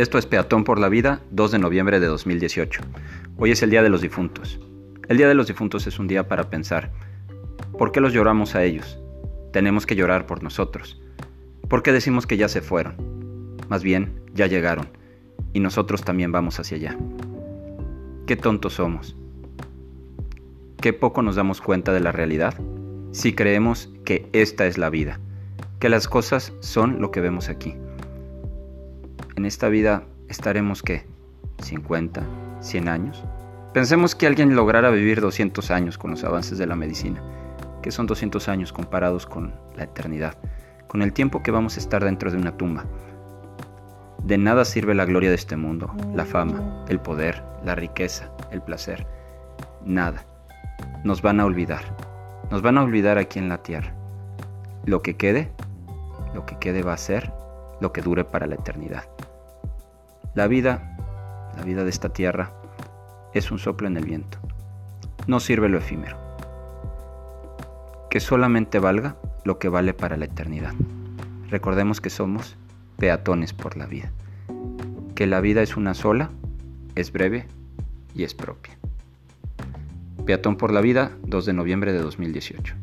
Esto es Peatón por la Vida, 2 de noviembre de 2018. Hoy es el Día de los Difuntos. El Día de los Difuntos es un día para pensar, ¿por qué los lloramos a ellos? Tenemos que llorar por nosotros. ¿Por qué decimos que ya se fueron? Más bien, ya llegaron, y nosotros también vamos hacia allá. Qué tontos somos. Qué poco nos damos cuenta de la realidad si creemos que esta es la vida, que las cosas son lo que vemos aquí en esta vida estaremos qué? ¿50? ¿100 años? Pensemos que alguien lograra vivir 200 años con los avances de la medicina, que son 200 años comparados con la eternidad, con el tiempo que vamos a estar dentro de una tumba. De nada sirve la gloria de este mundo, la fama, el poder, la riqueza, el placer. Nada. Nos van a olvidar. Nos van a olvidar aquí en la tierra. Lo que quede, lo que quede va a ser lo que dure para la eternidad. La vida, la vida de esta tierra, es un soplo en el viento. No sirve lo efímero. Que solamente valga lo que vale para la eternidad. Recordemos que somos peatones por la vida. Que la vida es una sola, es breve y es propia. Peatón por la vida, 2 de noviembre de 2018.